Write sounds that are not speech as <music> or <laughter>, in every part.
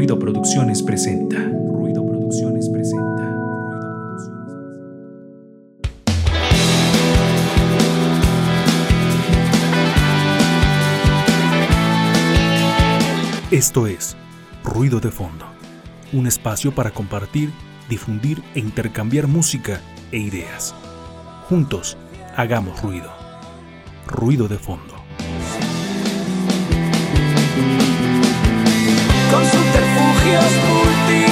Ruido Producciones presenta. Ruido Producciones presenta. Esto es Ruido de Fondo, un espacio para compartir, difundir e intercambiar música e ideas. Juntos, hagamos ruido. Ruido de Fondo. Multicolores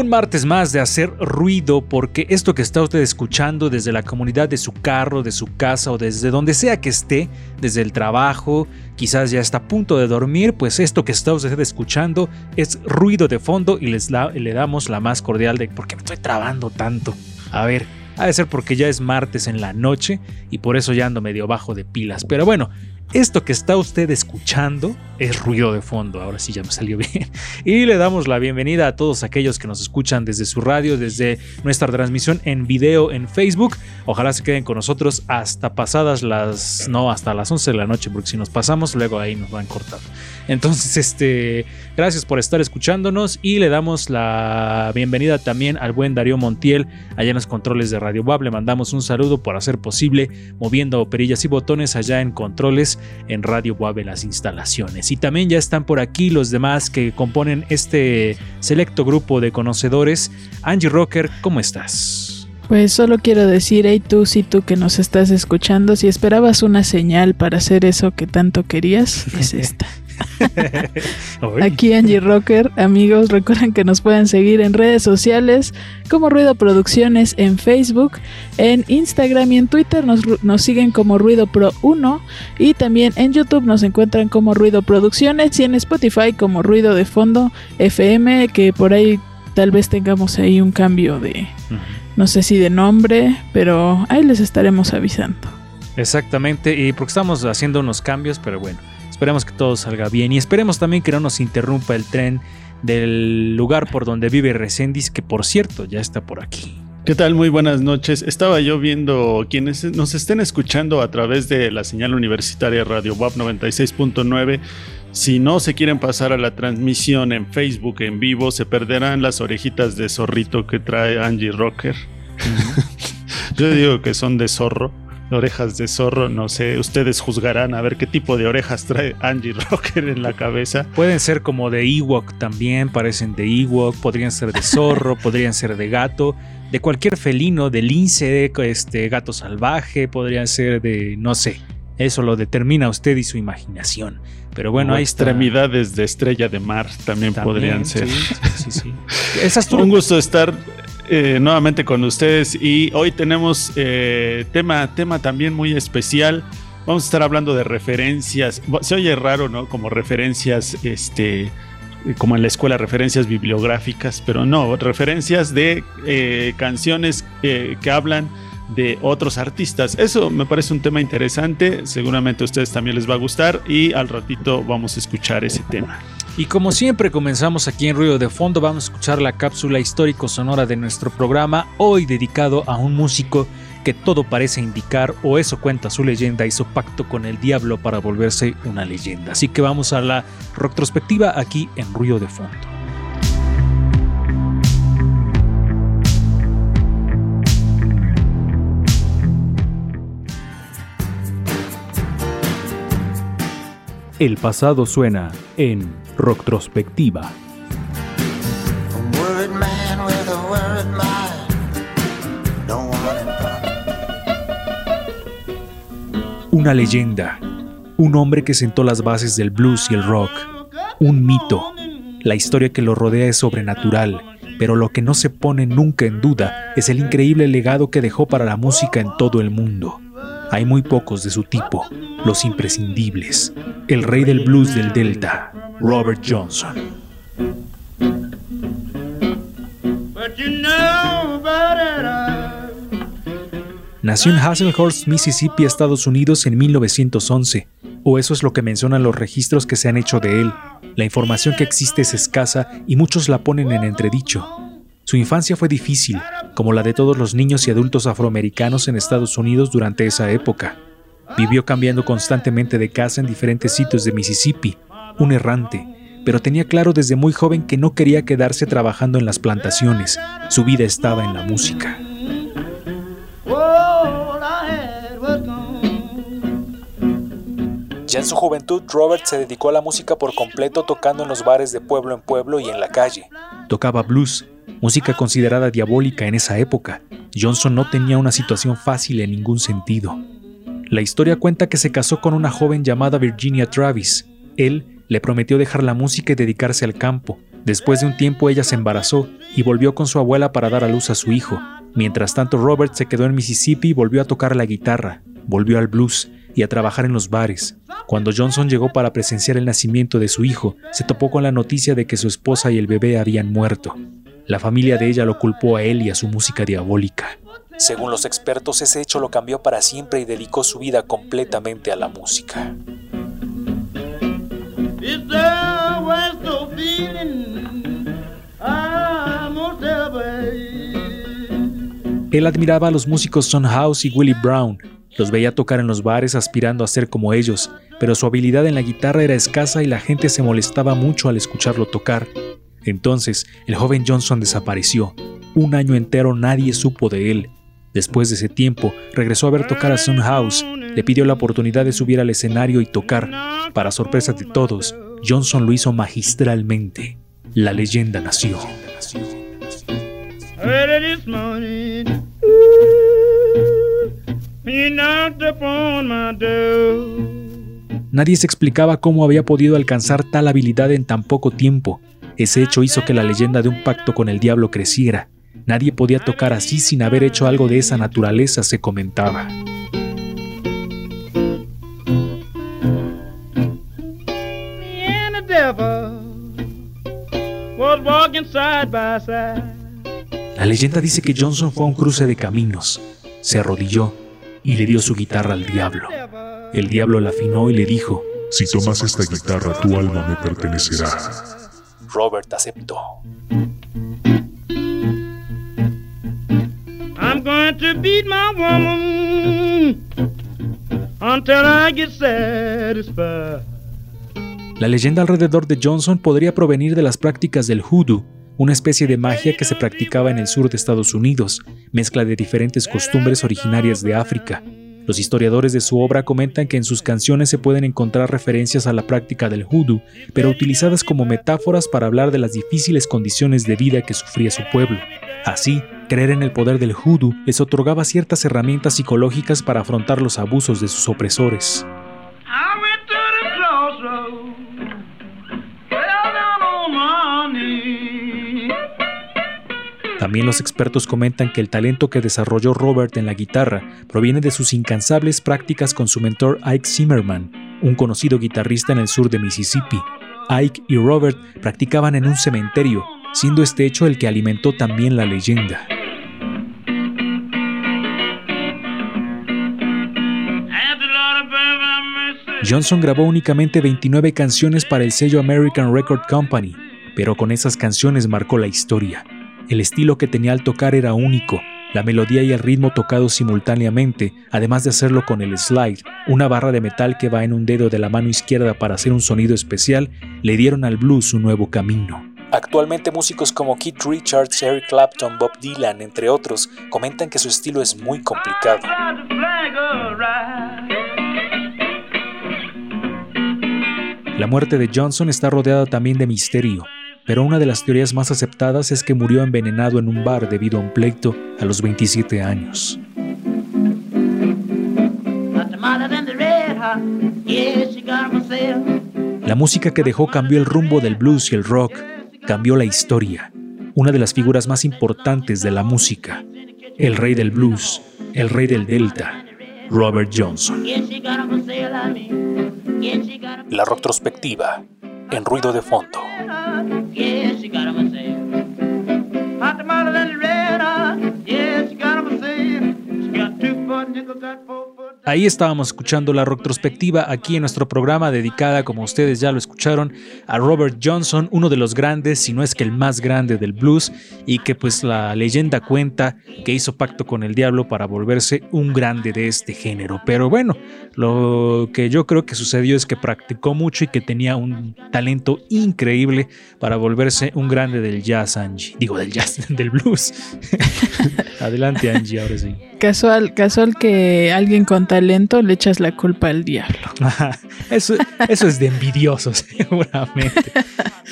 Un martes más de hacer ruido porque esto que está usted escuchando desde la comunidad de su carro, de su casa o desde donde sea que esté, desde el trabajo, quizás ya está a punto de dormir, pues esto que está usted escuchando es ruido de fondo y les le damos la más cordial de ¿por qué me estoy trabando tanto? A ver, ha de ser porque ya es martes en la noche y por eso ya ando medio bajo de pilas. Pero bueno, esto que está usted escuchando es ruido de fondo, ahora sí ya me salió bien. Y le damos la bienvenida a todos aquellos que nos escuchan desde su radio, desde nuestra transmisión en video en Facebook. Ojalá se queden con nosotros hasta pasadas las, no, hasta las 11 de la noche, porque si nos pasamos, luego ahí nos van a cortar. Entonces, este, gracias por estar escuchándonos y le damos la bienvenida también al buen Darío Montiel, allá en los controles de Radio Web. Le mandamos un saludo por hacer posible moviendo perillas y botones allá en controles en Radio Web en las instalaciones. Y también ya están por aquí los demás que componen este selecto grupo de conocedores. Angie Rocker, ¿cómo estás? Pues solo quiero decir, hey tú, si tú que nos estás escuchando, si esperabas una señal para hacer eso que tanto querías, es <laughs> esta. <laughs> Aquí Angie Rocker, amigos, recuerden que nos pueden seguir en redes sociales como Ruido Producciones en Facebook, en Instagram y en Twitter nos, nos siguen como Ruido Pro 1 y también en YouTube nos encuentran como Ruido Producciones y en Spotify como Ruido de Fondo FM, que por ahí tal vez tengamos ahí un cambio de, no sé si de nombre, pero ahí les estaremos avisando. Exactamente, y porque estamos haciendo unos cambios, pero bueno, esperemos que todo salga bien y esperemos también que no nos interrumpa el tren del lugar por donde vive Recendis, que por cierto ya está por aquí. ¿Qué tal? Muy buenas noches. Estaba yo viendo quienes nos estén escuchando a través de la señal universitaria Radio WAP 96.9. Si no se quieren pasar a la transmisión en Facebook en vivo, se perderán las orejitas de zorrito que trae Angie Rocker. <laughs> yo digo que son de zorro, orejas de zorro. No sé, ustedes juzgarán a ver qué tipo de orejas trae Angie Rocker en la cabeza. Pueden ser como de Ewok también, parecen de Ewok, podrían ser de zorro, <laughs> podrían ser de gato, de cualquier felino, de lince, este, gato salvaje, podrían ser de, no sé, eso lo determina usted y su imaginación. Pero bueno, O ahí está. extremidades de estrella de mar también, También, podrían ser. sí, sí, sí, <laughs> sí. Esa es tu- Un gusto estar eh, nuevamente con ustedes y hoy tenemos eh, tema, tema también muy especial. Vamos a estar hablando de referencias. Se oye raro, ¿no? Como referencias, este, como en la escuela, referencias bibliográficas, pero no, referencias de eh, canciones eh, que hablan de otros artistas. Eso me parece un tema interesante. Seguramente a ustedes también les va a gustar y al ratito vamos a escuchar ese tema. Y como siempre comenzamos aquí en Ruido de Fondo, vamos a escuchar la cápsula histórico sonora de nuestro programa, hoy dedicado a un músico que todo parece indicar, o eso cuenta su leyenda, hizo pacto con el diablo para volverse una leyenda. Así que vamos a la retrospectiva aquí en Ruido de Fondo. El pasado suena en Retrospectiva. Una leyenda. Un hombre que sentó las bases del blues y el rock. Un mito. La historia que lo rodea es sobrenatural, pero lo que no se pone nunca en duda es el increíble legado que dejó para la música en todo el mundo. Hay muy pocos de su tipo, los imprescindibles. El rey del blues del Delta, Robert Johnson. I Nació en Hasselhurst, Mississippi, Estados Unidos en 1911. o eso es lo que mencionan los registros que se han hecho de él. La información que existe es escasa y muchos la ponen en entredicho. Su infancia fue difícil, como la de todos los niños y adultos afroamericanos en Estados Unidos durante esa época. Vivió cambiando constantemente de casa en diferentes sitios de Mississippi, un errante, pero tenía claro desde muy joven que no quería quedarse trabajando en las plantaciones, su vida estaba en la música. Ya en su juventud, Robert se dedicó a la música por completo tocando en los bares de pueblo en pueblo y en la calle. Tocaba blues, música considerada diabólica en esa época. Johnson no tenía una situación fácil en ningún sentido. La historia cuenta que se casó con una joven llamada Virginia Travis. Él le prometió dejar la música y dedicarse al campo. Después de un tiempo ella se embarazó y volvió con su abuela para dar a luz a su hijo. Mientras tanto Robert se quedó en Mississippi y volvió a tocar la guitarra, volvió al blues y a trabajar en los bares. Cuando Johnson llegó para presenciar el nacimiento de su hijo, se topó con la noticia de que su esposa y el bebé habían muerto. La familia de ella lo culpó a él y a su música diabólica. Según los expertos, ese hecho lo cambió para siempre y dedicó su vida completamente a la música. Él admiraba a los músicos Son House y Willie Brown. Los veía tocar en los bares aspirando a ser como ellos, pero su habilidad en la guitarra era escasa y la gente se molestaba mucho al escucharlo tocar. Entonces, el joven Johnson desapareció. Un año entero nadie supo de él. Después de ese tiempo, regresó a ver tocar a Son House. Le pidió la oportunidad de subir al escenario y tocar. Para sorpresa de todos, Johnson lo hizo magistralmente. La leyenda nació. Nadie se explicaba cómo había podido alcanzar tal habilidad en tan poco tiempo. Ese hecho hizo que la leyenda de un pacto con el diablo creciera. Nadie podía tocar así sin haber hecho algo de esa naturaleza, se comentaba. La leyenda dice que Johnson fue a un cruce de caminos, se arrodilló y le dio su guitarra al diablo. El diablo la afinó y le dijo, Si tomas esta guitarra, tu alma me pertenecerá. Robert aceptó. I'm going to beat my woman until I get satisfied. La leyenda alrededor de Johnson podría provenir de las prácticas del hoodoo, una especie de magia que se practicaba en el sur de Estados Unidos, mezcla de diferentes costumbres originarias de África. Los historiadores de su obra comentan que en sus canciones se pueden encontrar referencias a la práctica del hoodoo, pero utilizadas como metáforas para hablar de las difíciles condiciones de vida que sufría su pueblo. Así, creer en el poder del hoodoo les otorgaba ciertas herramientas psicológicas para afrontar los abusos de sus opresores. También los expertos comentan que el talento que desarrolló Robert en la guitarra proviene de sus incansables prácticas con su mentor Ike Zimmerman, un conocido guitarrista en el sur de Mississippi. Ike y Robert practicaban en un cementerio, siendo este hecho el que alimentó también la leyenda. Johnson grabó únicamente 29 canciones para el sello American Record Company, pero con esas canciones marcó la historia. El estilo que tenía al tocar era único, la melodía y el ritmo tocados simultáneamente, además de hacerlo con el slide, una barra de metal que va en un dedo de la mano izquierda para hacer un sonido especial, le dieron al blues un nuevo camino. Actualmente músicos como Keith Richards, Eric Clapton, Bob Dylan, entre otros, comentan que su estilo es muy complicado. La muerte de Johnson está rodeada también de misterio, pero una de las teorías más aceptadas es que murió envenenado en un bar debido a un pleito a los 27 años. La música que dejó cambió el rumbo del blues y el rock, cambió la historia. Una de las figuras más importantes de la música, el rey del blues, el rey del delta, Robert Johnson. La retrospectiva, en ruido de fondo. Ahí estábamos escuchando la retrospectiva aquí en nuestro programa dedicada, como ustedes ya lo escucharon, a Robert Johnson, uno de los grandes, si no es que el más grande del blues, y que pues la leyenda cuenta que hizo pacto con el diablo para volverse un grande de este género. Pero bueno, lo que yo creo que sucedió es que practicó mucho y que tenía un talento increíble para volverse un grande del jazz, Angie. Digo, del jazz, <laughs> del blues. <laughs> Adelante, Angie, ahora sí. Casual, casual que alguien con talento le echas la culpa al diablo. <laughs> Eso, eso es de envidiosos, <laughs> seguramente.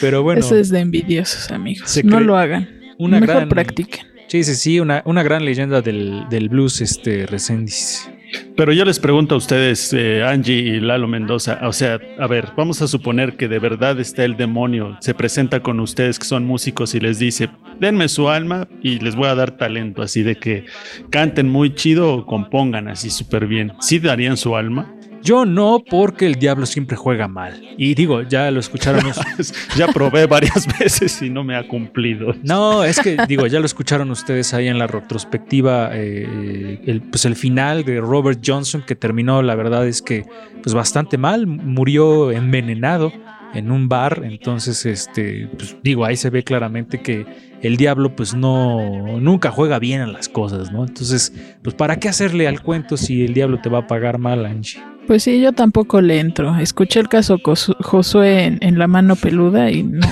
Pero bueno, Eso es de envidiosos, amigos. No lo hagan. una Mejor gran- practiquen. sí, sí, sí, una, una gran leyenda del, del blues, este Reséndiz. Pero yo les pregunto a ustedes, eh, Angie y Lalo Mendoza, o sea, a ver, vamos a suponer que de verdad está el demonio, se presenta con ustedes que son músicos y les dice, denme su alma y les voy a dar talento, así de que canten muy chido o compongan así súper bien. ¿Sí darían su alma? Yo no, porque el diablo siempre juega mal. Y digo, ya lo escucharon. <laughs> ya probé varias <laughs> veces y no me ha cumplido. No, es que digo, ya lo escucharon ustedes ahí en la retrospectiva, eh, el, pues el final de Robert Johnson que terminó, la verdad es que pues bastante mal, murió envenenado en un bar, entonces este, pues digo, ahí se ve claramente que el diablo pues no, nunca juega bien a las cosas, ¿no? Entonces, pues para qué hacerle al cuento si el diablo te va a pagar mal, Angie. Pues sí, yo tampoco le entro. Escuché el caso Josué en, en la mano peluda y no,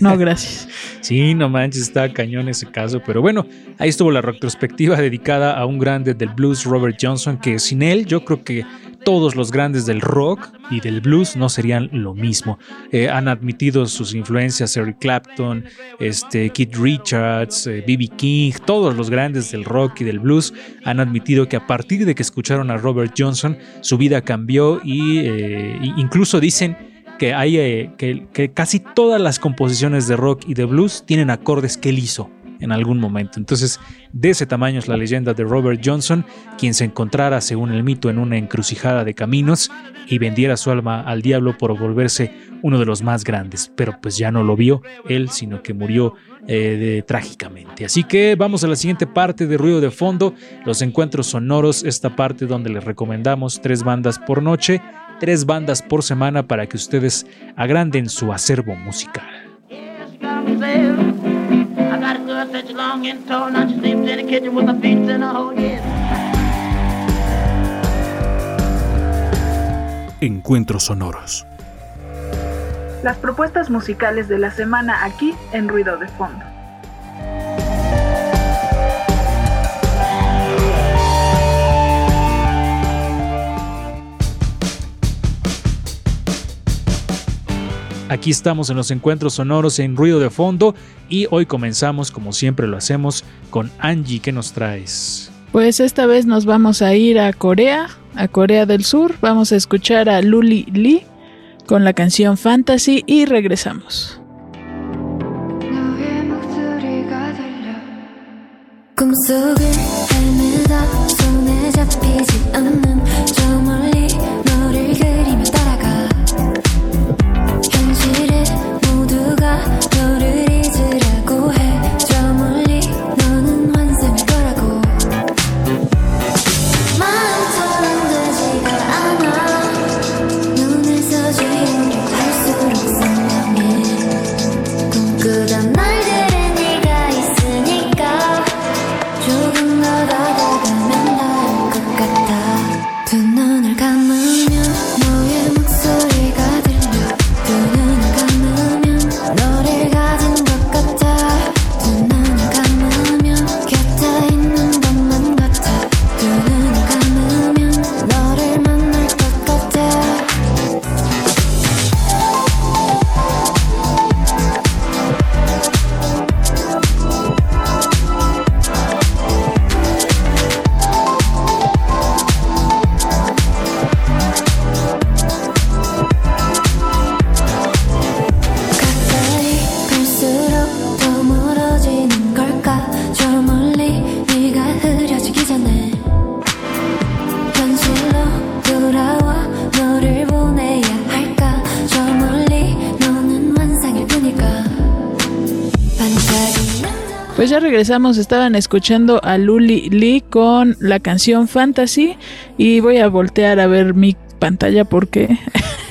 no, <laughs> gracias. Sí, no manches, está cañón ese caso. Pero bueno, ahí estuvo la retrospectiva dedicada a un grande del blues, Robert Johnson, que sin él yo creo que todos los grandes del rock y del blues no serían lo mismo. Eh, han admitido sus influencias Eric Clapton, este, Keith Richards, B.B. King, todos los grandes del rock y del blues han admitido que a partir de que escucharon a Robert Johnson, su vida cambió y eh, incluso dicen eh, que casi todas las composiciones de rock y de blues tienen acordes que él hizo en algún momento. Entonces, de ese tamaño es la leyenda de Robert Johnson, quien se encontrara, según el mito, en una encrucijada de caminos y vendiera su alma al diablo por volverse uno de los más grandes. Pero pues ya no lo vio él, sino que murió eh, de- trágicamente. Así que vamos a la siguiente parte de Ruido de Fondo, los encuentros sonoros, esta parte donde les recomendamos tres bandas por noche, tres bandas por semana para que ustedes agranden su acervo musical. I got a girl such a long and tall, now she sleeps in the kitchen with her feet in a hole, yeah. Encuentros sonoros. Las propuestas musicales de la semana aquí en Ruido de Fondo. Aquí estamos en los encuentros sonoros en ruido de fondo y hoy comenzamos como siempre lo hacemos con Angie, ¿qué nos traes? Pues esta vez nos vamos a ir a Corea, a Corea del Sur. Vamos a escuchar a Luli Lee con la canción Fantasy y regresamos. 너의 목소리가 들려 꿈속을 헤매다 손에 잡히지 않는 저 멀리 Regresamos, estaban escuchando a Luli Lee con la canción Fantasy y voy a voltear a ver mi pantalla porque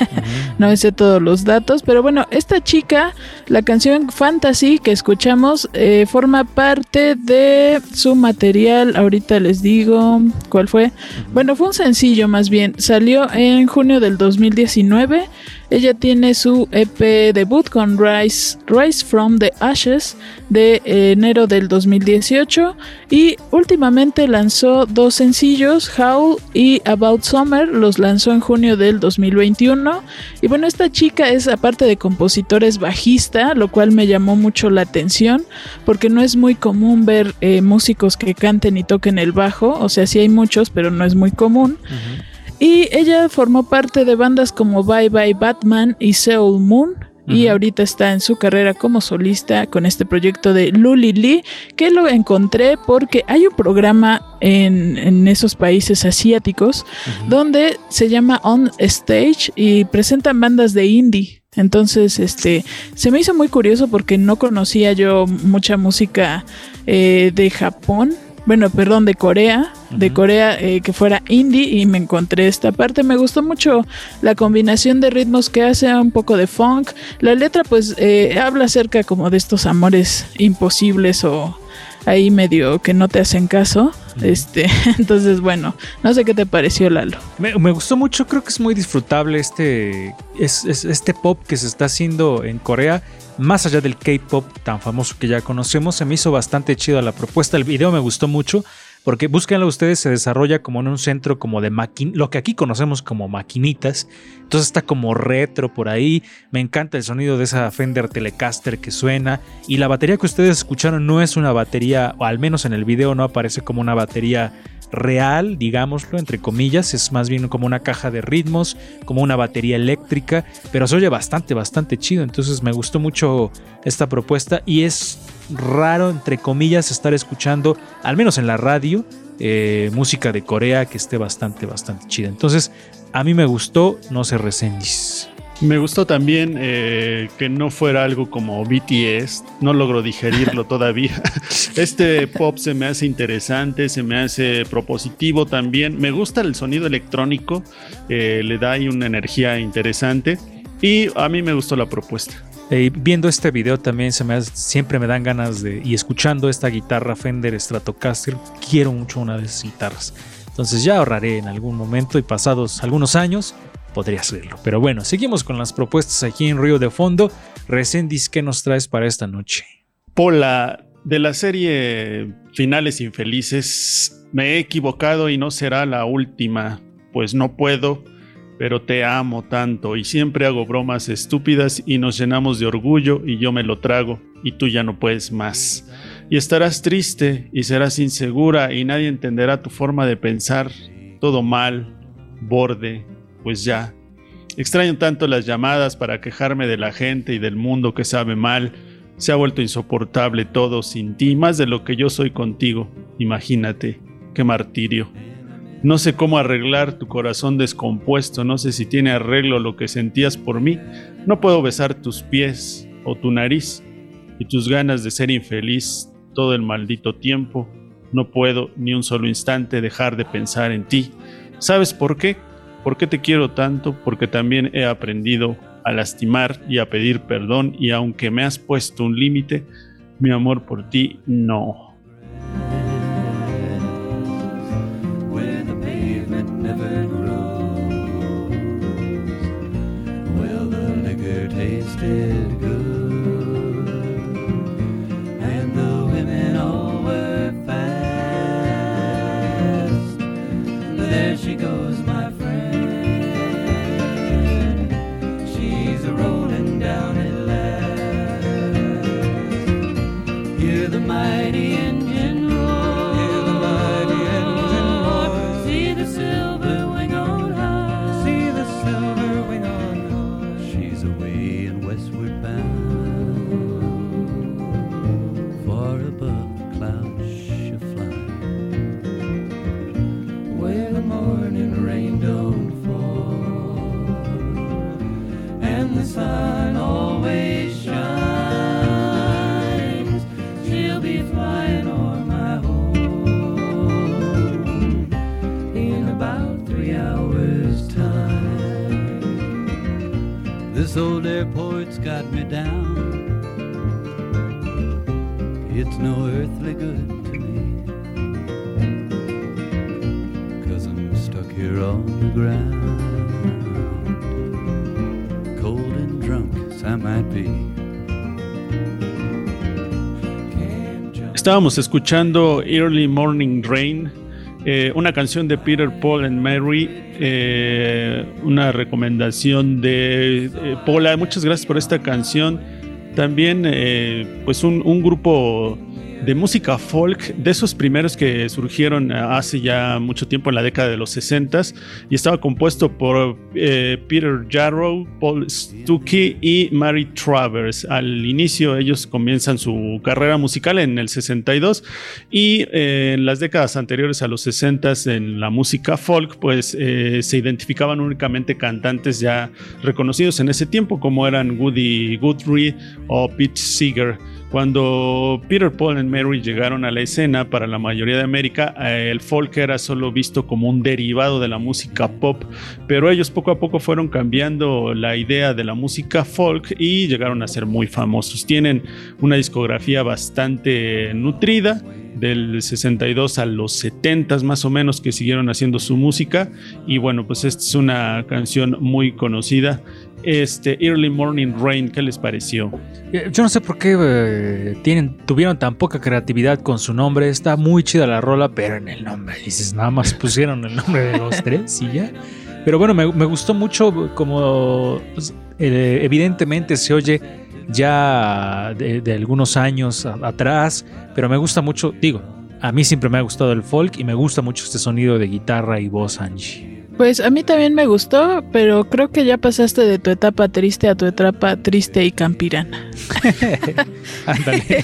<laughs> no sé todos los datos, pero bueno, esta chica, la canción Fantasy que escuchamos eh, forma parte de su material, ahorita les digo cuál fue. Bueno, fue un sencillo más bien, salió en junio del 2019. Ella tiene su EP debut con Rise, Rise from the Ashes de enero del 2018 y últimamente lanzó dos sencillos, Howl y About Summer, los lanzó en junio del 2021 y bueno, esta chica es aparte de compositor es bajista, lo cual me llamó mucho la atención porque no es muy común ver eh, músicos que canten y toquen el bajo, o sea, sí hay muchos, pero no es muy común. Y ella formó parte de bandas como Bye Bye Batman y Seoul Moon. Y ahorita está en su carrera como solista con este proyecto de Luli Lee, que lo encontré porque hay un programa en, en esos países asiáticos donde se llama On Stage y presentan bandas de indie. Entonces, este, se me hizo muy curioso porque no conocía yo mucha música eh, de Japón, bueno, perdón, de Corea, de. Corea eh, que fuera indie y me encontré esta parte. Me gustó mucho la combinación de ritmos que hace, un poco de funk. La letra pues eh, habla acerca como de estos amores imposibles o ahí medio que no te hacen caso. Este, <laughs> entonces bueno, no sé qué te pareció Lalo. Me, me gustó mucho, creo que es muy disfrutable este, es, es- este pop que se está haciendo en Corea. Más allá del K-pop tan famoso que ya conocemos, se me hizo bastante chido la propuesta. El video me gustó mucho porque búsquenlo ustedes, se desarrolla como en un centro como de lo que aquí conocemos como maquinitas. Entonces está como retro por ahí. Me encanta el sonido de esa Fender Telecaster que suena. Y la batería que ustedes escucharon no es una batería, o al menos en el video no aparece como una batería real, digámoslo, entre comillas, es más bien como una caja de ritmos, como una batería eléctrica, pero se oye bastante, bastante chido, entonces me gustó mucho esta propuesta y es raro, entre comillas, estar escuchando, al menos en la radio, eh, música de Corea que esté bastante, bastante chida. Entonces, a mí me gustó, no se reseñis. Me gustó también eh, que no fuera algo como BTS, no logro digerirlo <laughs> todavía. <laughs> Este pop se me hace interesante, se me hace propositivo también. Me gusta el sonido electrónico, eh, le da ahí una energía interesante y a mí me gustó la propuesta. Eh, viendo este video también siempre me dan ganas de y escuchando esta guitarra Fender Stratocaster quiero mucho una de esas guitarras. Entonces ya ahorraré en algún momento y pasados algunos años podría hacerlo. Pero bueno, seguimos con las propuestas aquí en Río de Fondo. Recendis, ¿qué nos traes para esta noche? Pola, de la serie Finales Infelices, me he equivocado y no será la última, pues no puedo, pero te amo tanto y siempre hago bromas estúpidas y nos llenamos de orgullo y yo me lo trago y tú ya no puedes más. Y estarás triste y serás insegura y nadie entenderá tu forma de pensar, todo mal, borde, pues ya. Extraño tanto las llamadas para quejarme de la gente y del mundo que sabe mal. Se ha vuelto insoportable todo sin ti, más de lo que yo soy contigo. Imagínate, qué martirio. No sé cómo arreglar tu corazón descompuesto, no sé si tiene arreglo lo que sentías por mí. No puedo besar tus pies o tu nariz y tus ganas de ser infeliz todo el maldito tiempo. No puedo ni un solo instante dejar de pensar en ti. ¿Sabes por qué? ¿Por qué te quiero tanto? Porque también he aprendido a lastimar y a pedir perdón y aunque me has puesto un límite, mi amor por ti no. Never grows. Well, the liquor tasted Estábamos escuchando Early Morning Rain, eh, una canción de Peter, Paul and Mary, eh, una recomendación de eh, Paula. Muchas gracias por esta canción. También, pues, un grupo de música folk, de esos primeros que surgieron hace ya mucho tiempo, en la década de los 60 y estaba compuesto por eh, Peter Jarrow, Paul Stuckey y Mary Travers. Al inicio ellos comienzan su carrera musical en el 62 y eh, en las décadas anteriores a los 60 en la música folk, pues eh, se identificaban únicamente cantantes ya reconocidos en ese tiempo, como eran Woody Guthrie o Pete Seeger. Cuando Peter, Paul y Mary llegaron a la escena, para la mayoría de América, eh, el folk era solo visto como un derivado de la música pop, pero ellos poco a poco fueron cambiando la idea de la música folk y llegaron a ser muy famosos. Tienen una discografía bastante nutrida, del 62 a los 70 más o menos que siguieron haciendo su música y bueno pues esta es una canción muy conocida este Early Morning Rain ¿qué les pareció? Eh, Yo no sé por qué eh, tienen, tuvieron tan poca creatividad con su nombre. Está muy chida la rola, pero en el nombre dices, nada más pusieron el nombre de los tres y ya. Pero bueno, me, gustó mucho como pues, eh, evidentemente se oye ya de, algunos años atrás, pero me gusta mucho, digo, a mí siempre me ha gustado el folk y me gusta mucho este sonido de guitarra y voz, Angie. Pues a mí también me gustó, pero creo que ya pasaste de tu etapa triste a tu etapa triste y campirana. <laughs> Ándale.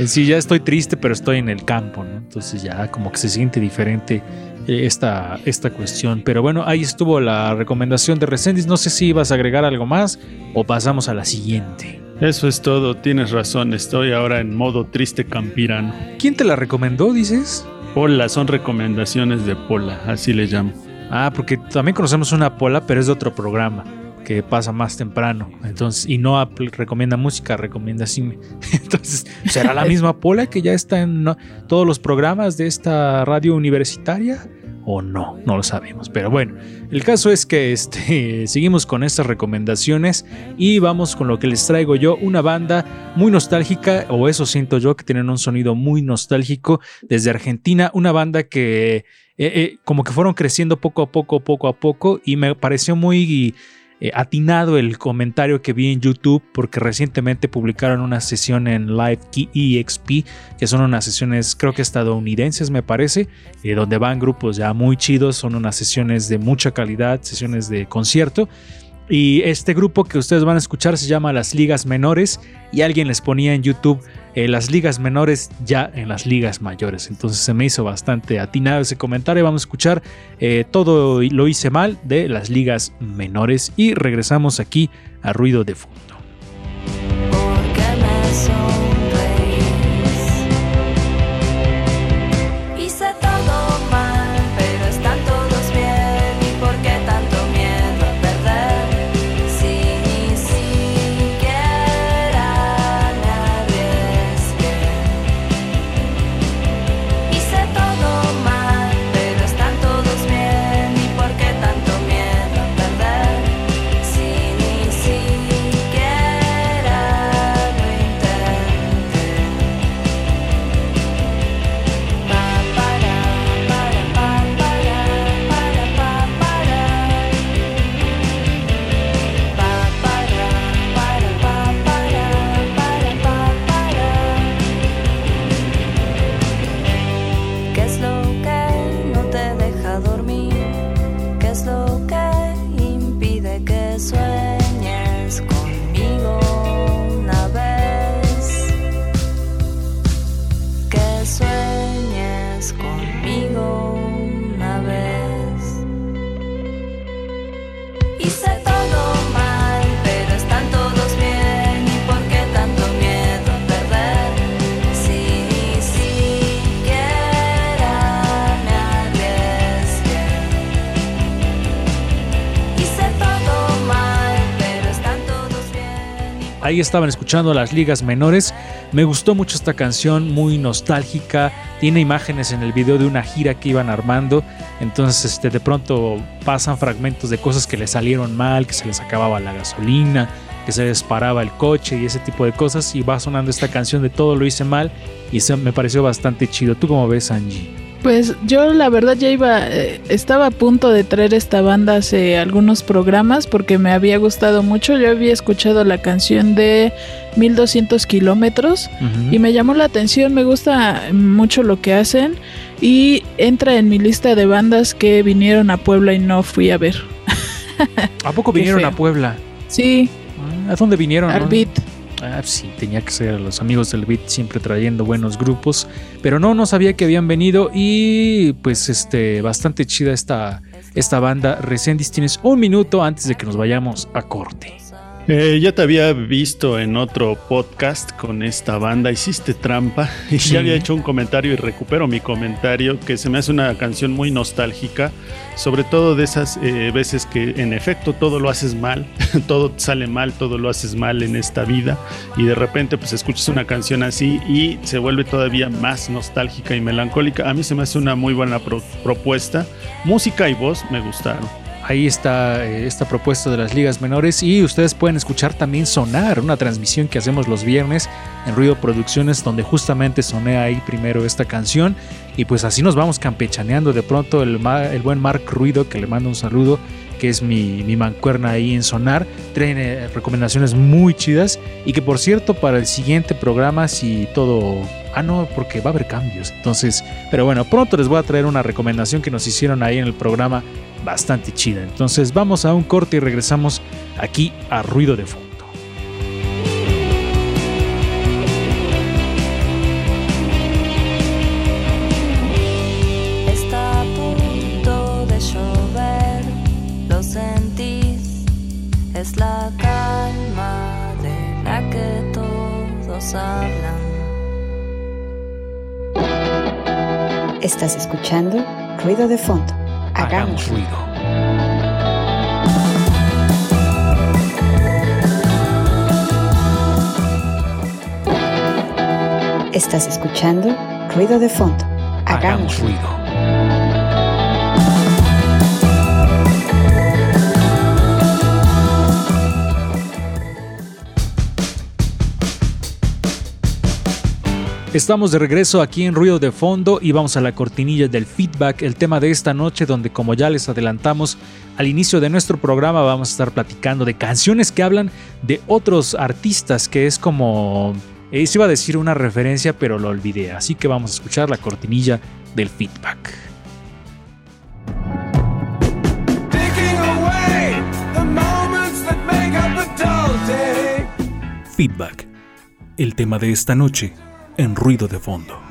En sí, ya estoy triste, pero estoy en el campo, ¿no? Entonces ya como que se siente diferente eh, esta, esta cuestión. Pero bueno, ahí estuvo la recomendación de Resendis. No sé si ibas a agregar algo más o pasamos a la siguiente. Eso es todo, tienes razón, estoy ahora en modo triste campirano. ¿Quién te la recomendó, dices? Pola, son recomendaciones de Pola, así le llamo. Ah, porque también conocemos una pola, pero es de otro programa que pasa más temprano. Entonces, y no recomienda música, recomienda cine. <laughs> Entonces, ¿será la <laughs> misma pola que ya está en no, todos los programas de esta radio universitaria? ¿O no? No lo sabemos. Pero bueno, el caso es que este, <laughs> seguimos con estas recomendaciones y vamos con lo que les traigo yo, una banda muy nostálgica, o eso siento yo, que tienen un sonido muy nostálgico desde Argentina, una banda que eh, eh, como que fueron creciendo poco a poco, poco a poco, y me pareció muy eh, atinado el comentario que vi en YouTube, porque recientemente publicaron una sesión en Live EXP, que son unas sesiones, creo que estadounidenses, me parece, eh, donde van grupos ya muy chidos, son unas sesiones de mucha calidad, sesiones de concierto. Y este grupo que ustedes van a escuchar se llama Las Ligas Menores y alguien les ponía en YouTube las ligas menores ya en las ligas mayores. Entonces se me hizo bastante atinado ese comentario. Vamos a escuchar eh, todo lo hice mal de las ligas menores y regresamos aquí a ruido de fondo. Estaban escuchando las ligas menores. Me gustó mucho esta canción, muy nostálgica. Tiene imágenes en el video de una gira que iban armando. Entonces, este, de pronto pasan fragmentos de cosas que le salieron mal, que se les acababa la gasolina, que se les paraba el coche y ese tipo de cosas. Y va sonando esta canción de todo lo hice mal. Y eso me pareció bastante chido. ¿Tú cómo ves, Angie? Pues yo la verdad ya iba, eh, estaba a punto de traer esta banda hace algunos programas porque me había gustado mucho. Yo había escuchado la canción de 1200 kilómetros y me llamó la atención, me gusta mucho lo que hacen y entra en mi lista de bandas que vinieron a Puebla y no fui a ver. <laughs> ¿A poco vinieron a Puebla? Sí, ¿A dónde vinieron? al no? beat. Ah, sí, tenía que ser los amigos del beat siempre trayendo buenos grupos, pero no, no sabía que habían venido y pues este, bastante chida esta, esta banda. Resendis, tienes un minuto antes de que nos vayamos a corte. Eh, ya te había visto en otro podcast con esta banda, hiciste trampa <laughs> y Sí. ya había hecho un comentario y recupero mi comentario que se me hace una canción muy nostálgica, sobre todo de esas eh, veces que en efecto todo lo haces mal, <laughs> todo sale mal, todo lo haces mal en esta vida y de repente pues escuchas una canción así y se vuelve todavía más nostálgica y melancólica. A mí se me hace una muy buena pro- propuesta, música y voz me gustaron. Ahí está eh, esta propuesta de las ligas menores y ustedes pueden escuchar también Sonar, una transmisión que hacemos los viernes en Ruido Producciones donde justamente soné ahí primero esta canción y pues así nos vamos campechaneando de pronto el, el buen Mark Ruido que le mando un saludo que es mi, mi mancuerna ahí en Sonar, traen eh, recomendaciones muy chidas y que por cierto para el siguiente programa si todo... Ah, no, porque va a haber cambios. Entonces, pero bueno, pronto les voy a traer una recomendación que nos hicieron ahí en el programa bastante chida. Entonces vamos a un corte y regresamos aquí a Ruido de Fondo. Está a punto de llover, lo sentís, es la calma de la que todos hablan. Estás escuchando Ruido de Fondo. Hagamos ruido. ruido. Estás escuchando Ruido de Fondo. Hagamos Hagamos ruido. Estamos de regreso aquí en Ruido de Fondo y vamos a la cortinilla del feedback, el tema de esta noche donde como ya les adelantamos al inicio de nuestro programa vamos a estar platicando de canciones que hablan de otros artistas que es como... eh, se iba a decir una referencia pero lo olvidé, así que vamos a escuchar la cortinilla del feedback. Feedback. El tema de esta noche en ruido de fondo.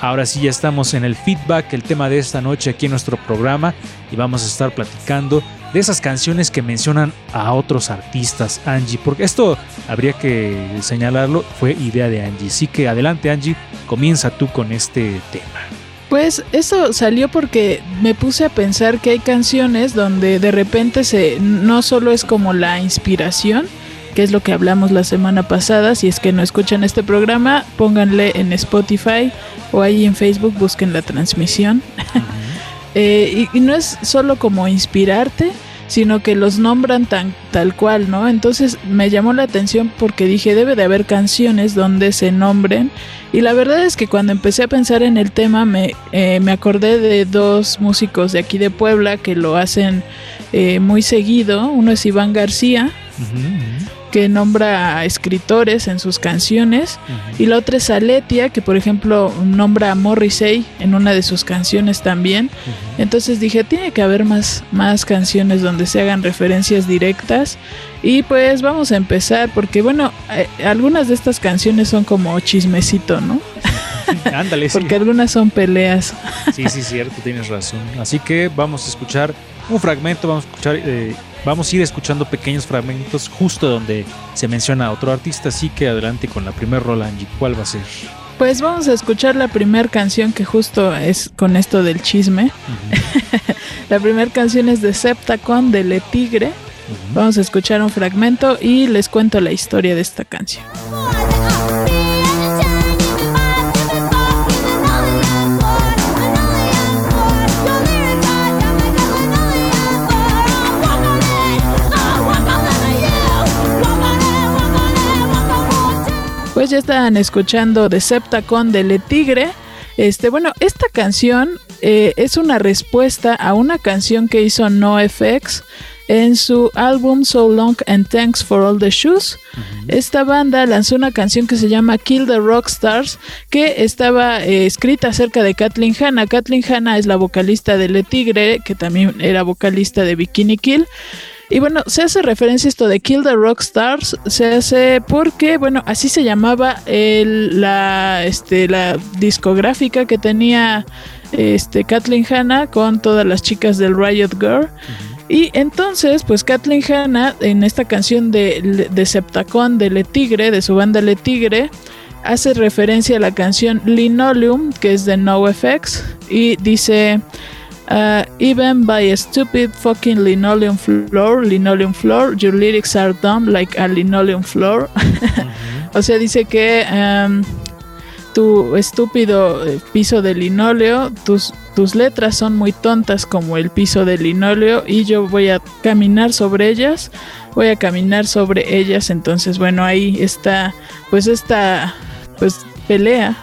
Ahora sí ya estamos en el feedback, el tema de esta noche aquí en nuestro programa y vamos a estar platicando de esas canciones que mencionan a otros artistas, Angie, porque esto habría que señalarlo, fue idea de Angie. Así que adelante Angie, comienza tú con este tema. Pues eso salió porque me puse a pensar que hay canciones donde de repente se no solo es como la inspiración, que es lo que hablamos la semana pasada, si es que no escuchan este programa, pónganle en Spotify o ahí en Facebook busquen la transmisión. Eh, y, no es solo como inspirarte, sino que los nombran tan tal cual, ¿no? Entonces me llamó la atención porque dije, debe de haber canciones donde se nombren. Y la verdad es que cuando empecé a pensar en el tema me, eh, me acordé de dos músicos de aquí de Puebla que lo hacen eh, muy seguido. Uno es Iván García, que nombra a escritores en sus canciones. Y la otra es Aletia, que por ejemplo nombra a Morrissey en una de sus canciones también. Entonces dije, tiene que haber más, más canciones donde se hagan referencias directas. Y pues vamos a empezar, porque bueno, eh, algunas de estas canciones son como chismecito, ¿no? <laughs> Ándale, sí. Porque algunas son peleas. Sí, sí, cierto, tienes razón. Así que vamos a escuchar un fragmento, vamos a escuchar eh, vamos a ir escuchando pequeños fragmentos justo donde se menciona a otro artista, así que adelante con la primer rola, Angie. ¿Cuál va a ser? Pues vamos a escuchar la primera canción que justo es con esto del chisme. <laughs> la primera canción es de Septacon de Le Tigre. Vamos a escuchar un fragmento y les cuento la historia de esta canción. Pues ya estaban escuchando Deceptacon de Le Tigre. Este, bueno, esta canción eh, es una respuesta a una canción que hizo NoFX en su álbum So Long and Thanks for All the Shoes. Esta banda lanzó una canción que se llama Kill the Rockstars, que estaba eh, escrita acerca de Kathleen Hanna. Kathleen Hanna es la vocalista de Le Tigre, que también era vocalista de Bikini Kill. Y bueno, se hace referencia a esto de Kill the Rockstars, se hace porque, bueno, así se llamaba el- la, este, la discográfica que tenía este, Kathleen Hanna con todas las chicas del Riot Girl. Y entonces, pues Kathleen Hanna, en esta canción de, de Septacon de Le Tigre, de su banda Le Tigre, hace referencia a la canción Linoleum, que es de NoFX, y dice... Uh, even by a stupid fucking linoleum floor, linoleum floor, your lyrics are dumb like a linoleum floor. <laughs> o sea, dice que um, tu estúpido eh, piso de linóleo, tus, tus letras son muy tontas como el piso de linóleo y yo voy a caminar sobre ellas, voy a caminar sobre ellas. Entonces, bueno, ahí está, pues esta, pues pelea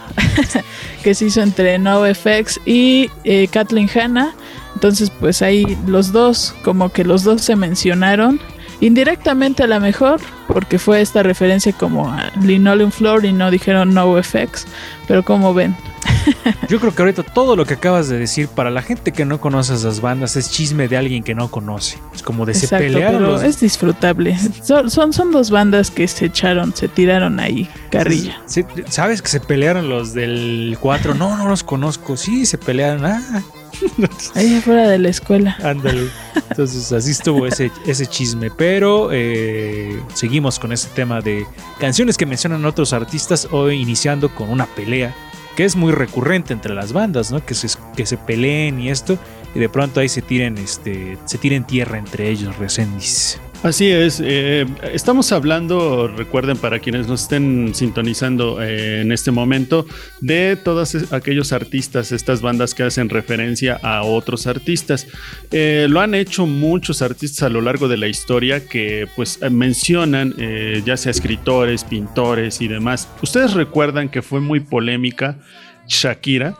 <laughs> que se hizo entre NoFX y eh, Kathleen Hanna. Entonces, pues ahí los dos, como que los dos se mencionaron. Indirectamente a lo mejor, porque fue esta referencia como a Linoleum Floor y no dijeron NoFX. Pero como ven, <laughs> Yo creo que ahorita todo lo que acabas de decir para la gente que no conoce esas bandas es chisme de alguien que no conoce. Es como de se Exacto, pelearon pero los- es disfrutable. Son, son, son dos bandas que se echaron, se tiraron ahí, carrilla. Sí, ¿Sabes que se pelearon los del 4? No, no los conozco. Sí, se pelearon. Ah, <laughs> Ahí afuera de la escuela. ándale. Entonces así estuvo ese, ese chisme. Pero eh, seguimos con este tema de canciones que mencionan otros artistas. Hoy iniciando con una pelea que es muy recurrente entre las bandas, ¿no? Que se, que se peleen y esto. Y de pronto ahí se tiren, este, se tiren tierra entre ellos, Resendis. Así es, eh, estamos hablando, recuerden para quienes nos estén sintonizando eh, en este momento, de todos es- aquellos artistas, estas bandas que hacen referencia a otros artistas. Eh, lo han hecho muchos artistas a lo largo de la historia que pues mencionan ya sea escritores, pintores y demás. Ustedes recuerdan que fue muy polémica Shakira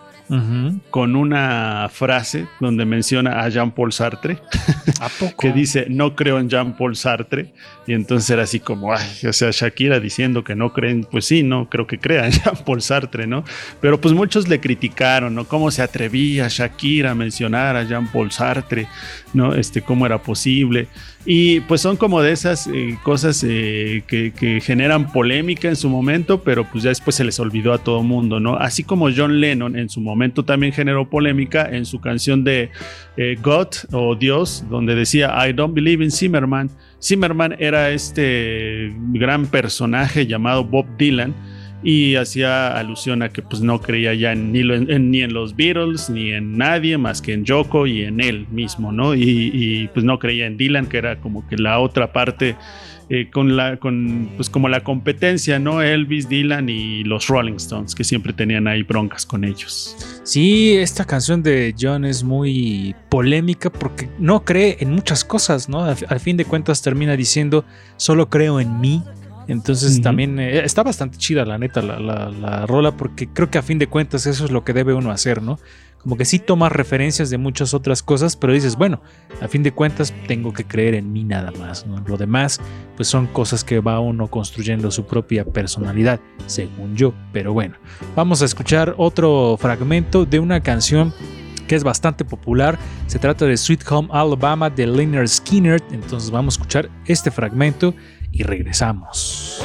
con una frase donde menciona a Jean-Paul Sartre <laughs> ¿A <laughs> poco? que dice no creo en Jean-Paul Sartre y entonces era así como ay, o sea Shakira diciendo que no creen pues sí no creo que crea en <laughs> Jean-Paul Sartre no pero pues muchos le criticaron no cómo se atrevía Shakira a mencionar a Jean-Paul Sartre no este cómo era posible y pues son como de esas eh, cosas eh, que, que generan polémica en su momento pero pues ya después se les olvidó a todo mundo no así como John Lennon en su momento también generó polémica en su canción de eh, God o Dios, donde decía I don't believe in Zimmerman. Zimmerman era este gran personaje llamado Bob Dylan y hacía alusión a que pues no creía ya ni, en- ni en los Beatles ni en nadie más que en Yoko y en él mismo, ¿no? Y, y, pues no creía en Dylan, que era como que la otra parte eh, con la con pues como la competencia, ¿no? Elvis, Dylan y los Rolling Stones que siempre tenían ahí broncas con ellos. Sí, esta canción de John es muy polémica porque no cree en muchas cosas, ¿no? Al, al fin de cuentas termina diciendo, solo creo en mí. Entonces también eh, está bastante chida la neta la, la- la rola porque creo que a fin de cuentas eso es lo que debe uno hacer, ¿no? Como que sí tomas referencias de muchas otras cosas, pero dices, bueno, a fin de cuentas tengo que creer en mí nada más. Lo demás, pues son cosas que va uno construyendo su propia personalidad, según yo. Pero bueno, vamos a escuchar otro fragmento de una canción que es bastante popular. Se trata de Sweet Home Alabama de Leonard Skinner. Entonces vamos a escuchar este fragmento y regresamos.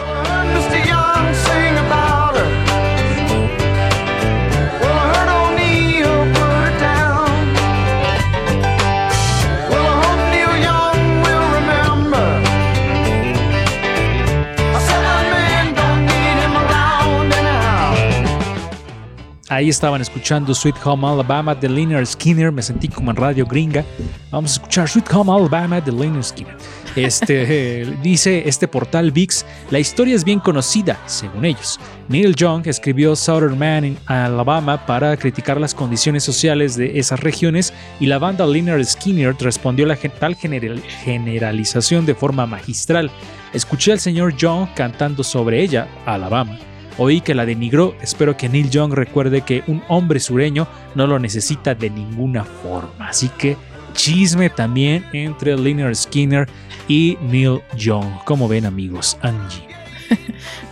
Ahí estaban escuchando Sweet Home Alabama de Leonard Skinner. Me sentí como en radio gringa. Vamos a escuchar Sweet Home Alabama de Leonard Skinner. Este, <laughs> dice este portal VIX, la historia es bien conocida, según ellos. Neil Young escribió Southern Man in Alabama para criticar las condiciones sociales de esas regiones y la banda Leonard Skinner respondió a tal general- generalización de forma magistral. Escuché al señor Young cantando sobre ella, Alabama. Oí que la denigró, espero que Neil Young recuerde que un hombre sureño no lo necesita de ninguna forma. Así que chisme también entre Leonard Skinner y Neil Young. ¿Cómo ven amigos? Angie. <laughs>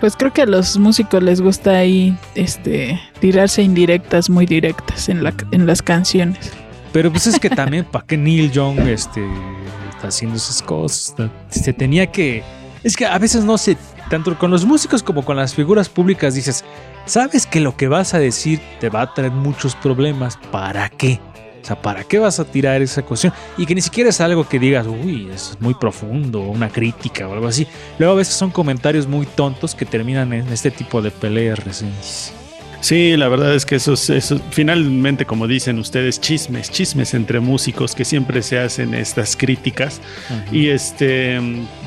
Pues creo que a los músicos les gusta ahí este tirarse indirectas muy directas en, la, en las canciones. Pero pues es que <laughs> también para que Neil Young este, está haciendo esas cosas. Se tenía que... Es que a veces no sé, tanto con los músicos como con las figuras públicas dices, sabes que lo que vas a decir te va a traer muchos problemas. ¿Para qué? O sea, ¿para qué vas a tirar esa cuestión? Y que ni siquiera es algo que digas, uy, es muy profundo, una crítica o algo así. Luego a veces son comentarios muy tontos que terminan en este tipo de peleas recientes. Sí, la verdad es que esos, esos, finalmente, como dicen ustedes, chismes, chismes entre músicos que siempre se hacen estas críticas. Y este,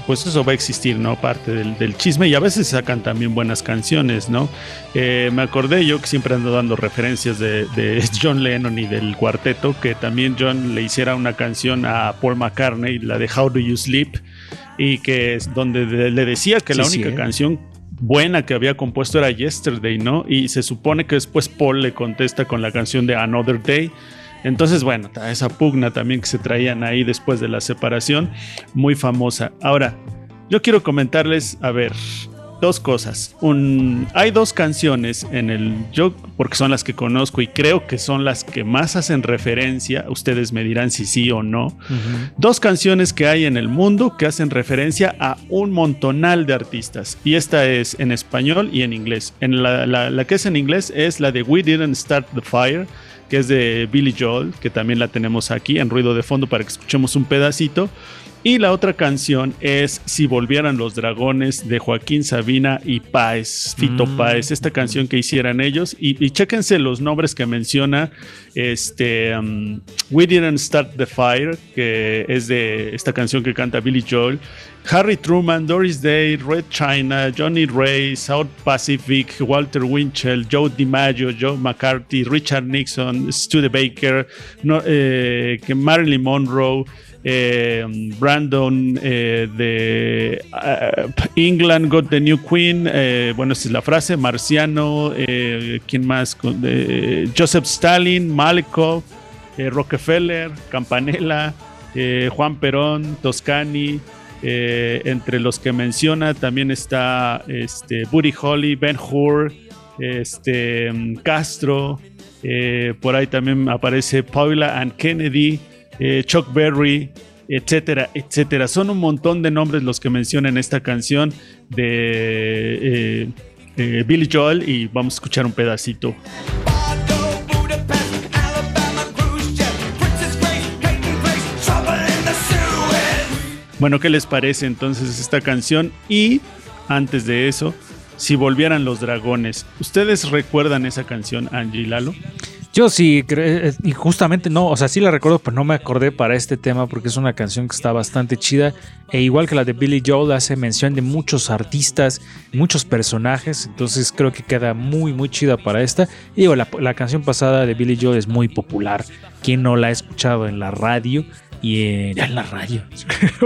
pues eso va a existir, ¿no? Parte del, del chisme. Y a veces sacan también buenas canciones, ¿no? Eh, me acordé yo que siempre ando dando referencias de, de <laughs> John Lennon y del cuarteto, que también John le hiciera una canción a Paul McCartney, la de How Do You Sleep, y que es donde de- le decía que la sí, única ¿eh? canción buena que había compuesto era Yesterday, ¿no? Y se supone que después Paul le contesta con la canción de Another Day. Entonces, bueno, esa pugna también que se traían ahí después de la separación, muy famosa. Ahora, yo quiero comentarles, a ver, dos cosas. Un, hay dos canciones en el yo, porque son las que conozco y creo que son las que más hacen referencia. Ustedes me dirán si sí o no. Dos canciones que hay en el mundo que hacen referencia a un montonal de artistas. Y esta es en español y en inglés. En la, la- la que es en inglés es la de We Didn't Start the Fire, que es de Billy Joel, que también la tenemos aquí en ruido de fondo para que escuchemos un pedacito. Y la otra canción es Si volvieran los dragones de Joaquín Sabina y Páez, Fito Mm. Páez, esta canción que hicieran ellos. Y, y chéquense los nombres que menciona este um, We Didn't Start the Fire, que es de esta canción que canta Billy Joel. Harry Truman, Doris Day, Red China, Johnny Ray, South Pacific, Walter Winchell, Joe DiMaggio, Joe McCarthy, Richard Nixon, Studebaker, no, eh, Marilyn Monroe, eh, Brandon eh, de uh, England Got the New Queen, eh, bueno, esa es la frase, Marciano, eh, ¿quién más? Eh, Joseph Stalin, Malekov, eh, Rockefeller, Campanella, eh, Juan Perón, Toscani, eh, entre los que menciona también está este, Buddy Holly, Ben Hur, este, mm, Castro, eh, por ahí también aparece Paula and Kennedy, eh, Chuck Berry, etcétera, etcétera. Son un montón de nombres los que menciona en esta canción de eh, eh, Billy Joel y vamos a escuchar un pedacito. Bueno, ¿qué les parece entonces esta canción? Y antes de eso, si volvieran los dragones, ¿ustedes recuerdan esa canción, Angie Lalo? Yo sí, cre- eh, y justamente no, o sea, sí la recuerdo, pero no me acordé para este tema porque es una canción que está bastante chida. E igual que la de Billy Joel, hace mención de muchos artistas, muchos personajes, entonces creo que queda muy, muy chida para esta. Y la, canción pasada de Billy Joel es muy popular. ¿Quién no la ha escuchado en la radio? Y en, en la radio.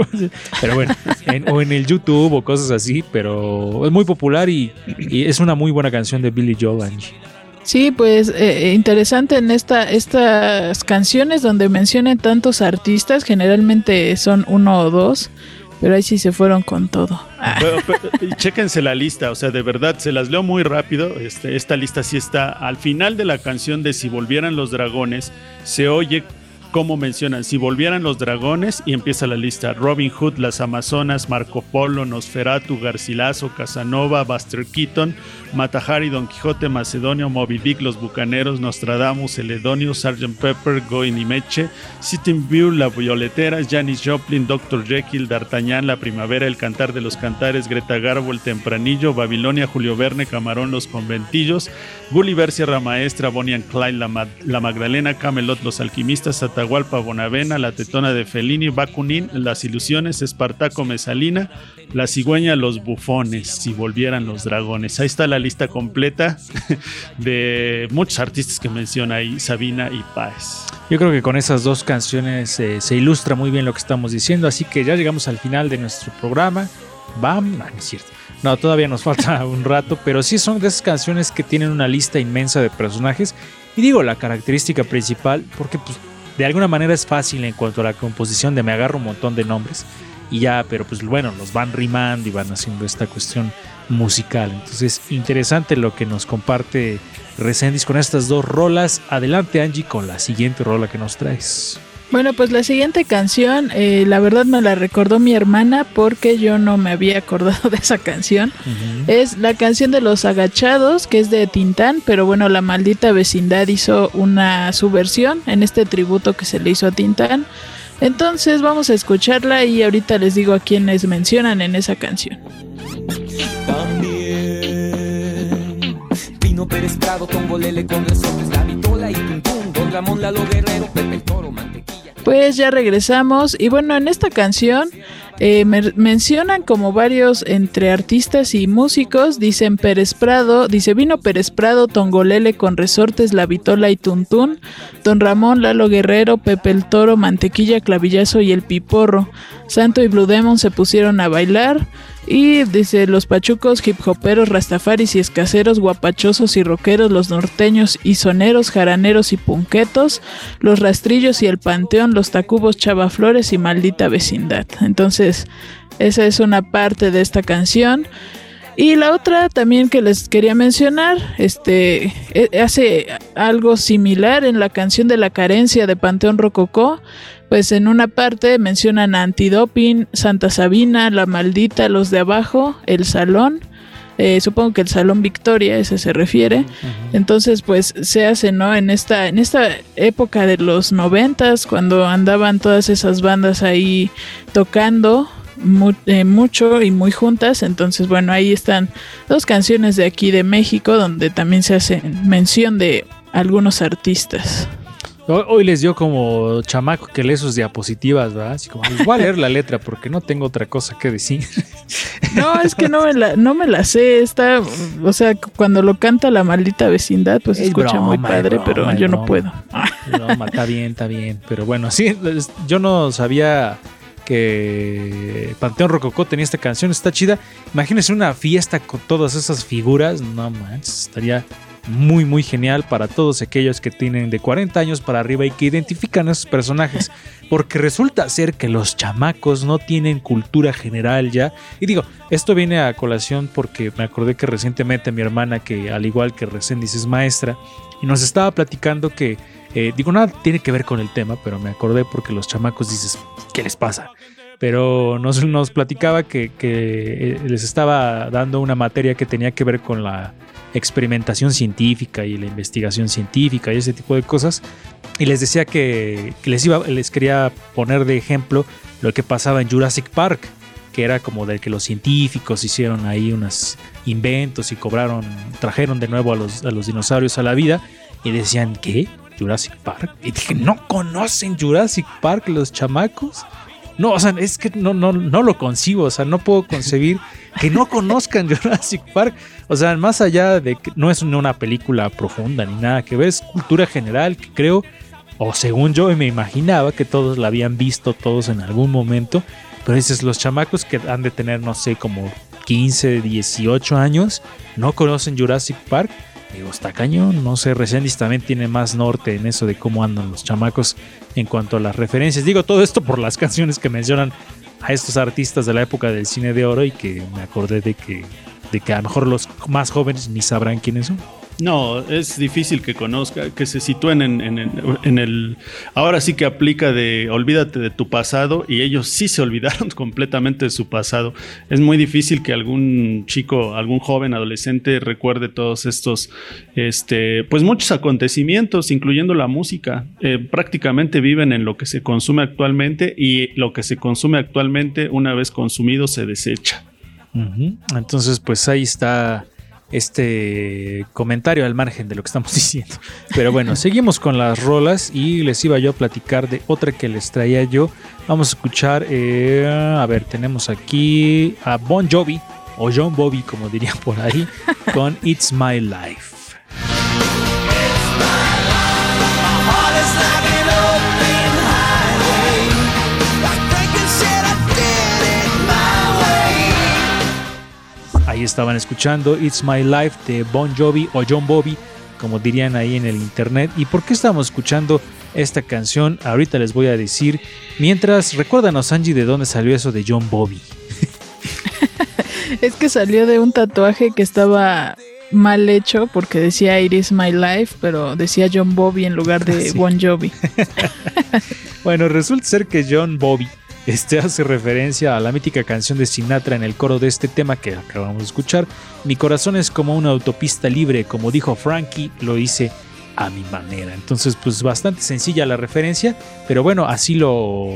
<laughs> pero bueno, en- o en el YouTube o cosas así, pero es muy popular y, y es una muy buena canción de Billy Joel, Angie. Sí, pues eh, interesante en esta, estas canciones donde mencionen tantos artistas, generalmente son uno o dos, pero ahí sí se fueron con todo. Ah, Pero, pero, chéquense la lista, o sea, de verdad, se las leo muy rápido. Este, esta lista sí está al final de la canción de Si volvieran los dragones, se oye cómo mencionan, si volvieran los dragones, y empieza la lista, Robin Hood, las Amazonas, Marco Polo, Nosferatu, Garcilaso, Casanova, Buster Keaton, Matahari, Don Quijote, Macedonio, Moby Dick, Los Bucaneros, Nostradamus, Celedonio, Sgt. Pepper, Goin y Meche, Sitting View, La Violetera, Janis Joplin, Dr. Jekyll, D'Artagnan, La Primavera, El Cantar de los Cantares, Greta Garbo, El Tempranillo, Babilonia, Julio Verne, Camarón, Los Conventillos, Gulliver, Sierra Maestra, Bonnie and Clyde, La Magdalena, Camelot, Los Alquimistas, Atahualpa, Bonavena, La Tetona de Fellini, Bakunin, Las Ilusiones, Espartaco, Mesalina, La Cigüeña, Los Bufones, Si Volvieran los Dragones. Ahí está la lista completa <laughs> de muchos artistas que menciona ahí, Sabina y Páez. Yo creo que con esas dos canciones eh, se ilustra muy bien lo que estamos diciendo, así que ya llegamos al final de nuestro programa. Bam, no es cierto. No, todavía nos falta <laughs> un rato, pero sí son de esas canciones que tienen una lista inmensa de personajes. Y digo, la característica principal, porque pues, de alguna manera es fácil en cuanto a la composición de me agarro un montón de nombres y ya, pero pues bueno, los van rimando y van haciendo esta cuestión musical. Entonces, interesante lo que nos comparte Resendiz con estas dos rolas. Adelante, Angie, con la siguiente rola que nos traes. Bueno, pues la siguiente canción, eh, la verdad me la recordó mi hermana porque yo no me había acordado <laughs> de esa canción. Es la canción de los agachados, que es de Tintán, pero bueno, la maldita vecindad hizo una subversión en este tributo que se le hizo a Tintán. Entonces vamos a escucharla y ahorita les digo a quienes mencionan en esa canción. Pérez Prado, Tongolele con resortes, la vitola y Tuntún, Don Ramón Lalo Guerrero, Pepe el Toro, Mantequilla. Pues ya regresamos y bueno, en esta canción eh, mencionan como varios entre artistas y músicos, dicen Pérez Prado, dice vino Pérez Prado, Tongolele con resortes, La Vitola y Tuntún, Don Ramón, Lalo Guerrero, Pepe el Toro, Mantequilla, Clavillazo y El Piporro. Santo y Blue Demon se pusieron a bailar y dice los pachucos, hip hoperos, rastafaris y escaseros, guapachosos y rockeros, los norteños y soneros, jaraneros y punquetos, los rastrillos y el panteón, los tacubos, chavaflores y maldita vecindad. Entonces, esa es una parte de esta canción. Y la otra también que les quería mencionar, este eh, hace algo similar en la canción de la carencia de Panteón Rococó, pues en una parte mencionan a Antidoping, Santa Sabina, La Maldita, Los de Abajo, El Salón, eh, supongo que el Salón Victoria, ese se refiere. Entonces, pues se hace, ¿no? En esta, en esta época de los noventas, cuando andaban todas esas bandas ahí tocando eh, mucho y muy juntas. Entonces, bueno, ahí están dos canciones de aquí de México, donde también se hace mención de algunos artistas. Hoy, les dio como chamaco que lee sus diapositivas, ¿verdad? Así como, les voy a leer la letra porque no tengo otra cosa que decir. <laughs> No, es que no me la, no me la sé. Está, o sea, cuando lo canta la maldita vecindad, pues Es escucha muy broma, padre, broma, pero yo no puedo. Broma, está bien, está bien. Pero bueno, sí, yo no sabía que Panteón Rococó tenía esta canción, está chida. Imagínense una fiesta con todas esas figuras, no manches, estaría muy, muy genial para todos aquellos que tienen de 40 años para arriba y que identifican a esos personajes. <laughs> Porque resulta ser que los chamacos no tienen cultura general ya. Y digo, esto viene a colación porque me acordé que recientemente mi hermana, que al igual que Reséndiz es maestra, y nos estaba platicando que, eh, digo, nada tiene que ver con el tema, pero me acordé porque los chamacos dices, ¿qué les pasa? Pero nos, nos platicaba que, que, eh, les estaba dando una materia que tenía que ver con la experimentación científica y la investigación científica y ese tipo de cosas. Y les decía que, que les, iba, les quería poner de ejemplo lo que pasaba en Jurassic Park, que era como del que los científicos hicieron ahí unos inventos y cobraron, trajeron de nuevo a los, a los dinosaurios a la vida y decían, ¿qué? Jurassic Park. Y dije, ¿no conocen Jurassic Park los chamacos? No, o sea, es que no, no, no lo concibo, o sea, no puedo concebir que no conozcan <laughs> Jurassic Park. O sea, más allá de que no es una película profunda ni nada que ver, es cultura general que creo, o según yo me imaginaba que todos la habían visto todos en algún momento. Pero dices, los chamacos que han de tener, no sé, como 15, 18 años, no conocen Jurassic Park. Digo, está cañón, no sé, Resendiz también tiene más norte en eso de cómo andan los chamacos en cuanto a las referencias. Digo todo esto por las <laughs> canciones que mencionan a estos artistas de la época del cine de oro y que me acordé de que, de que a lo mejor los más jóvenes ni sabrán quiénes son. No, es difícil que conozca, que se sitúen en, en- el... Ahora sí que aplica de olvídate de tu pasado y ellos sí se olvidaron <laughs> completamente de su pasado. Es muy difícil que algún chico, algún joven, adolescente recuerde todos estos, este, pues muchos acontecimientos, incluyendo la música. Eh, prácticamente viven en lo que se consume actualmente y lo que se consume actualmente, una vez consumido, se desecha. Entonces, pues ahí está este comentario al margen de lo que estamos <laughs> diciendo. Pero bueno, seguimos con las rolas y les iba yo a platicar de otra que les traía yo. Vamos a escuchar, eh, a ver, tenemos aquí a Bon Jovi, o John Bobby, como dirían por ahí, <laughs> con It's My Life. Ahí estaban escuchando It's My Life de Bon Jovi o John Bobby, como dirían ahí en el internet. ¿Y por qué estamos escuchando esta canción? Ahorita les voy a decir. Mientras, recuérdanos, Angie, de dónde salió eso de John Bobby. <laughs> Es que salió de un tatuaje que estaba mal hecho porque decía It is my life, pero decía John Bobby en lugar de <laughs> Sí. Bon Jovi. <laughs> Bueno, resulta ser que John Bobby este hace referencia a la mítica canción de Sinatra en el coro de este tema que acabamos de escuchar. Mi corazón es como una autopista libre, como dijo Frankie, lo hice a mi manera. Entonces, pues bastante sencilla la referencia, pero bueno, así lo,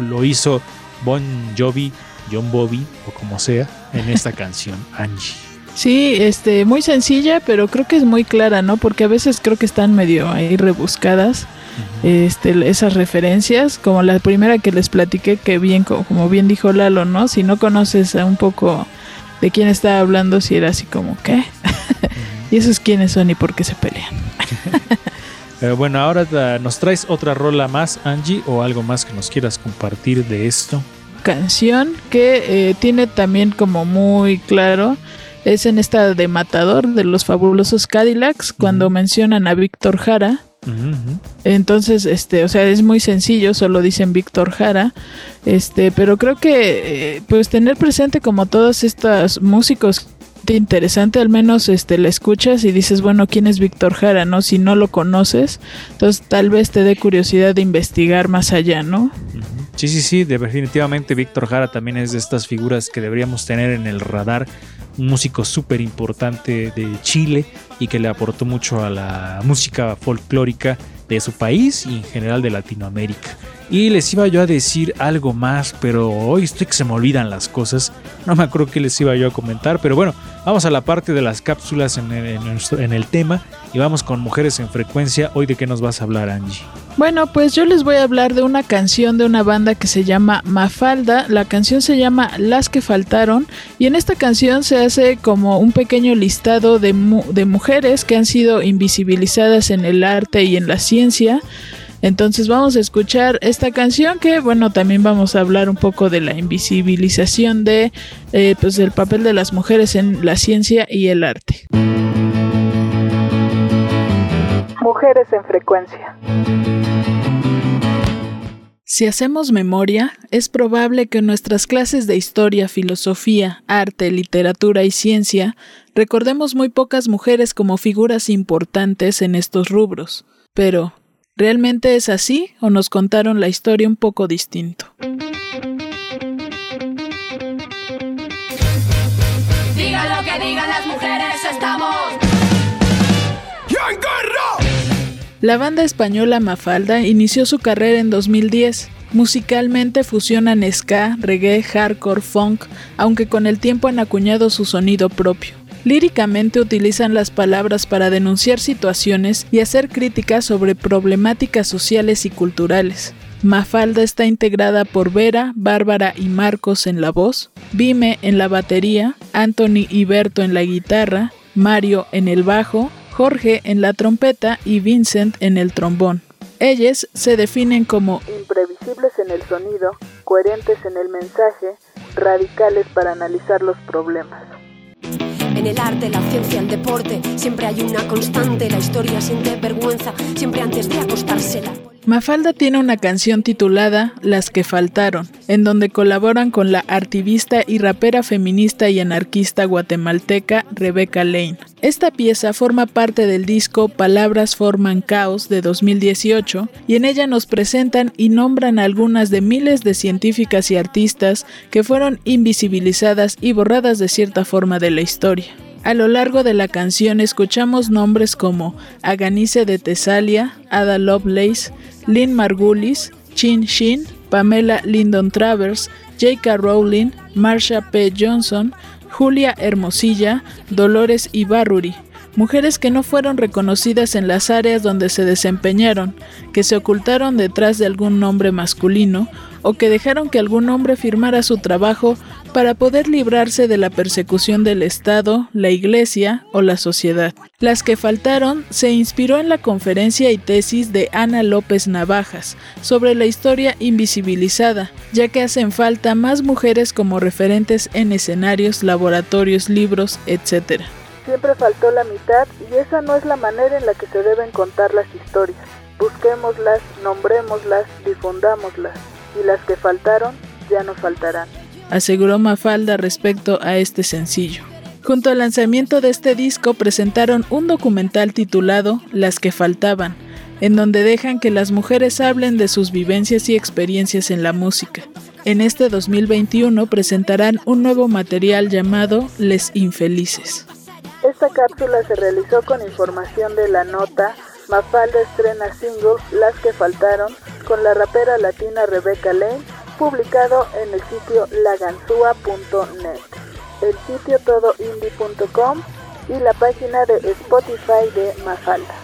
lo hizo Bon Jovi, John Bobby o como sea en esta <laughs> canción, Angie. Sí, este, muy sencilla, pero creo que es muy clara, ¿no? Porque a veces creo que están medio ahí rebuscadas. Este, esas referencias, como la primera que les platiqué, que bien, co- como bien dijo Lalo, ¿no? Si no conoces a un poco de quién está hablando, si era así como, ¿qué? <laughs> y esos quiénes son y por qué se pelean. Pero <laughs> bueno, ahora nos traes otra rola más, Angie, o algo más que nos quieras compartir de esto. canción que eh, tiene también como muy claro es en esta de Matador de los fabulosos Cadillacs cuando mencionan a Víctor Jara Entonces este o sea es muy sencillo solo dicen Víctor Jara este pero creo que eh, pues tener presente como todos estos músicos interesante al menos este le escuchas y dices bueno quién es Víctor Jara no si no lo conoces entonces tal vez te dé curiosidad de investigar más allá no Sí, sí, sí, de- definitivamente Víctor Jara también es de estas figuras que deberíamos tener en el radar. Un músico súper importante de Chile y que le aportó mucho a la música folclórica de su país y en general de Latinoamérica. Y les iba yo a decir algo más, pero hoy estoy que se me olvidan las cosas. No me acuerdo qué les iba yo a comentar, pero bueno, vamos a la parte de las cápsulas en el, tema y vamos con Mujeres en Frecuencia. Hoy de qué nos vas a hablar, Angie. Bueno, pues yo les voy a hablar de una canción de una banda que se llama Mafalda. La canción se llama Las que faltaron y en esta canción se hace como un pequeño listado de, de mujeres que han sido invisibilizadas en el arte y en la ciencia. Entonces vamos a escuchar esta canción que bueno también vamos a hablar un poco de la invisibilización de eh, pues del papel de las mujeres en la ciencia y el arte. Mujeres en frecuencia. Si hacemos memoria, es probable que en nuestras clases de historia, filosofía, arte, literatura y ciencia recordemos muy pocas mujeres como figuras importantes en estos rubros. Pero, ¿realmente es así o nos contaron la historia un poco distinto? Digan lo que digan las mujeres, estamos. La banda española Mafalda inició su carrera en 2010. Musicalmente fusionan ska, reggae, hardcore, funk, aunque con el tiempo han acuñado su sonido propio. Líricamente utilizan las palabras para denunciar situaciones y hacer críticas sobre problemáticas sociales y culturales. Mafalda está integrada por Vera, Bárbara y Marcos en la voz, Vime en la batería, Anthony y Berto en la guitarra, Mario en el bajo, Jorge en la trompeta y Vincent en el trombón. Ellas se definen como imprevisibles en el sonido, coherentes en el mensaje, radicales para analizar los problemas. En el arte, la ciencia, el deporte, siempre hay una constante. La historia siente vergüenza, siempre antes de acostarse. Mafalda tiene una canción titulada Las que faltaron, en donde colaboran con la artivista y rapera feminista y anarquista guatemalteca Rebecca Lane. Esta pieza forma parte del disco Palabras forman caos de 2018 y en ella nos presentan y nombran algunas de miles de científicas y artistas que fueron invisibilizadas y borradas de cierta forma de la historia. A lo largo de la canción escuchamos nombres como Aganice de Tesalia, Ada Lovelace, Lynn Margulis, Chin Shin, Pamela Lyndon Travers, J.K. Rowling, Marsha P. Johnson, Julia Hermosilla, Dolores Ibarruri, mujeres que no fueron reconocidas en las áreas donde se desempeñaron, que se ocultaron detrás de algún nombre masculino o que dejaron que algún hombre firmara su trabajo para poder librarse de la persecución del Estado, la Iglesia o la sociedad. Las que faltaron se inspiró en la conferencia y tesis de Ana López Navajas sobre la historia invisibilizada, ya que hacen falta más mujeres como referentes en escenarios, laboratorios, libros, etc. Siempre faltó la mitad y esa no es la manera en la que se deben contar las historias. Busquémoslas, nombrémoslas, difundámoslas y las que faltaron ya no faltarán. Aseguró Mafalda respecto a este sencillo. Junto al lanzamiento de este disco presentaron un documental titulado Las que faltaban, en donde dejan que las mujeres hablen de sus vivencias y experiencias en la música. En este 2021 presentarán un nuevo material llamado Les Infelices. Esta cápsula se realizó con información de la nota Mafalda estrena single Las que faltaron con la rapera latina Rebecca Lane, publicado en el sitio laganzúa.net, el sitio todoindie.com y la página de Spotify de Mafalda.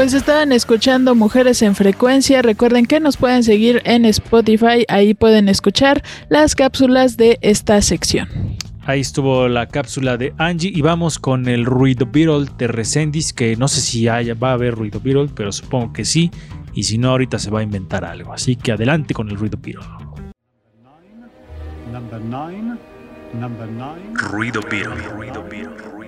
Pues estaban escuchando Mujeres en Frecuencia. Recuerden que nos pueden seguir en Spotify. Ahí pueden escuchar las cápsulas de esta sección. Ahí estuvo la cápsula de Angie y vamos con el ruido Beetle de Resendis, que no sé si haya, va a haber ruido Beetle, pero supongo que sí. Y si no, ahorita se va a inventar algo. Así que adelante con el ruido Beetle. Number nine, number nine. Ruido Beetle. Ruido Beetle.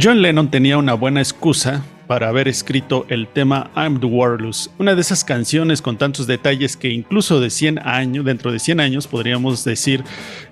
John Lennon tenía una buena excusa para haber escrito el tema I'm the Warless, una de esas canciones con tantos detalles que incluso de 100 años, dentro de 100 años podríamos decir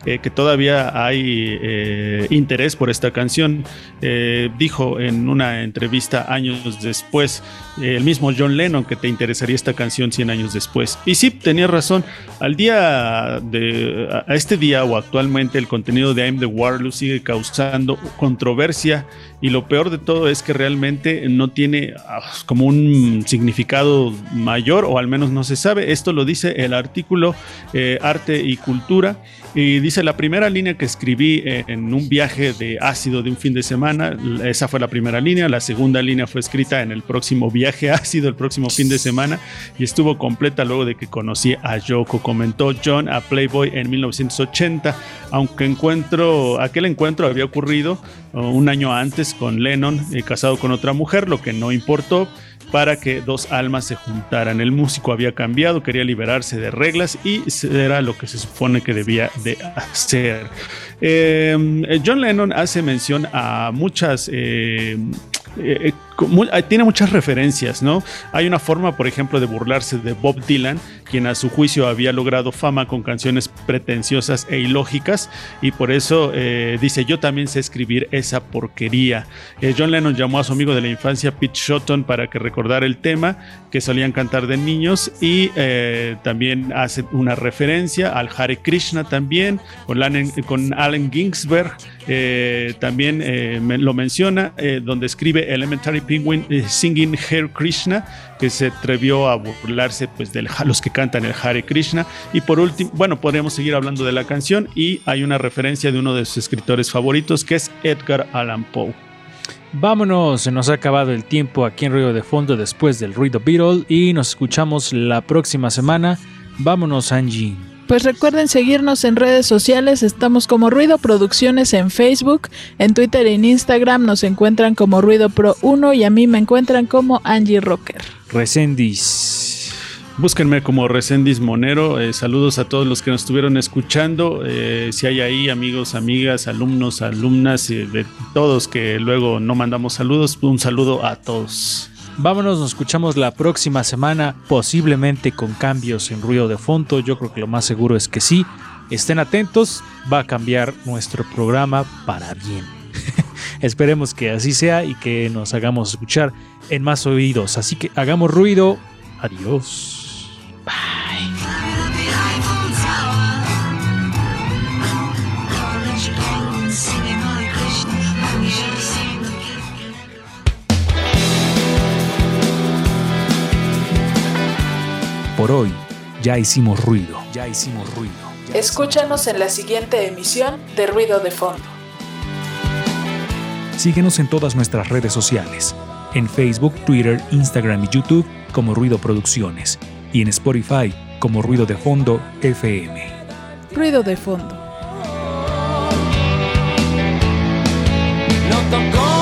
eh, que todavía hay eh, interés por esta canción. Eh, dijo en una entrevista años después el mismo John Lennon que te interesaría esta canción 100 años después. Y sí, tenía razón. Al día de a este día o actualmente el contenido de I'm the Warless sigue causando controversia y lo peor de todo es que realmente no tiene ah, como un significado mayor o al menos no se sabe. Esto lo dice el artículo eh, Arte y Cultura y dice la primera línea que escribí eh, en un viaje de ácido de un fin de semana, esa fue la primera línea, la segunda línea fue escrita en el próximo viaje <laughs> ácido, el próximo fin de semana y estuvo completa luego de que conocí a Yoko, comentó John a Playboy en 1980, aunque encuentro, aquel encuentro había ocurrido uh, un año antes con Lennon, eh, casado con otra mujer, lo que no importó para que dos almas se juntaran. El músico había cambiado, quería liberarse de reglas y era lo que se supone que debía de hacer. Eh, John Lennon hace mención a muchas... Eh, eh, tiene muchas referencias, ¿no? Hay una forma, por ejemplo, de burlarse de Bob Dylan, quien a su juicio había logrado fama con canciones pretenciosas e ilógicas, y por eso eh, dice, yo también sé escribir esa porquería. Eh, John Lennon llamó a su amigo de la infancia, Pete Shotton, para que recordara el tema que solían cantar de niños, y también hace una referencia al Hare Krishna también, con, Allen, con Allen Ginsberg, también lo menciona, donde escribe Elementary Penguin eh, Singing Hare Krishna, que se atrevió a burlarse pues, de los que cantan el Hare Krishna. Y por último, bueno, podríamos seguir hablando de la canción y hay una referencia de uno de sus escritores favoritos que es Edgar Allan Poe. Vámonos, se nos ha acabado el tiempo aquí en Ruido de Fondo después del Ruido Beetle y nos escuchamos la próxima semana. Vámonos, Angie. Pues recuerden seguirnos en redes sociales, estamos como Ruido Producciones en Facebook, en Twitter y en Instagram nos encuentran como Ruido Pro 1 y a mí me encuentran como Angie Rocker. Resendis. Búsquenme como Recendis Monero. Eh, saludos a todos los que nos estuvieron escuchando. Eh, si hay ahí amigos, amigas, alumnos, alumnas, eh, de todos que luego no mandamos saludos, un saludo a todos. Vámonos, nos escuchamos la próxima semana, posiblemente con cambios en ruido de fondo. Yo creo que lo más seguro es que sí. Estén atentos, va a cambiar nuestro programa para bien. <laughs> Esperemos que así sea y que nos hagamos escuchar en más oídos. Así que hagamos ruido. Adiós. Por hoy ya hicimos ruido. Ya hicimos ruido. Escúchanos en la siguiente emisión de Ruido de Fondo. Síguenos en todas nuestras redes sociales. En Facebook, Twitter, Instagram y YouTube como Ruido Producciones. Y en Spotify como Ruido de Fondo FM. Ruido de Fondo. No tocó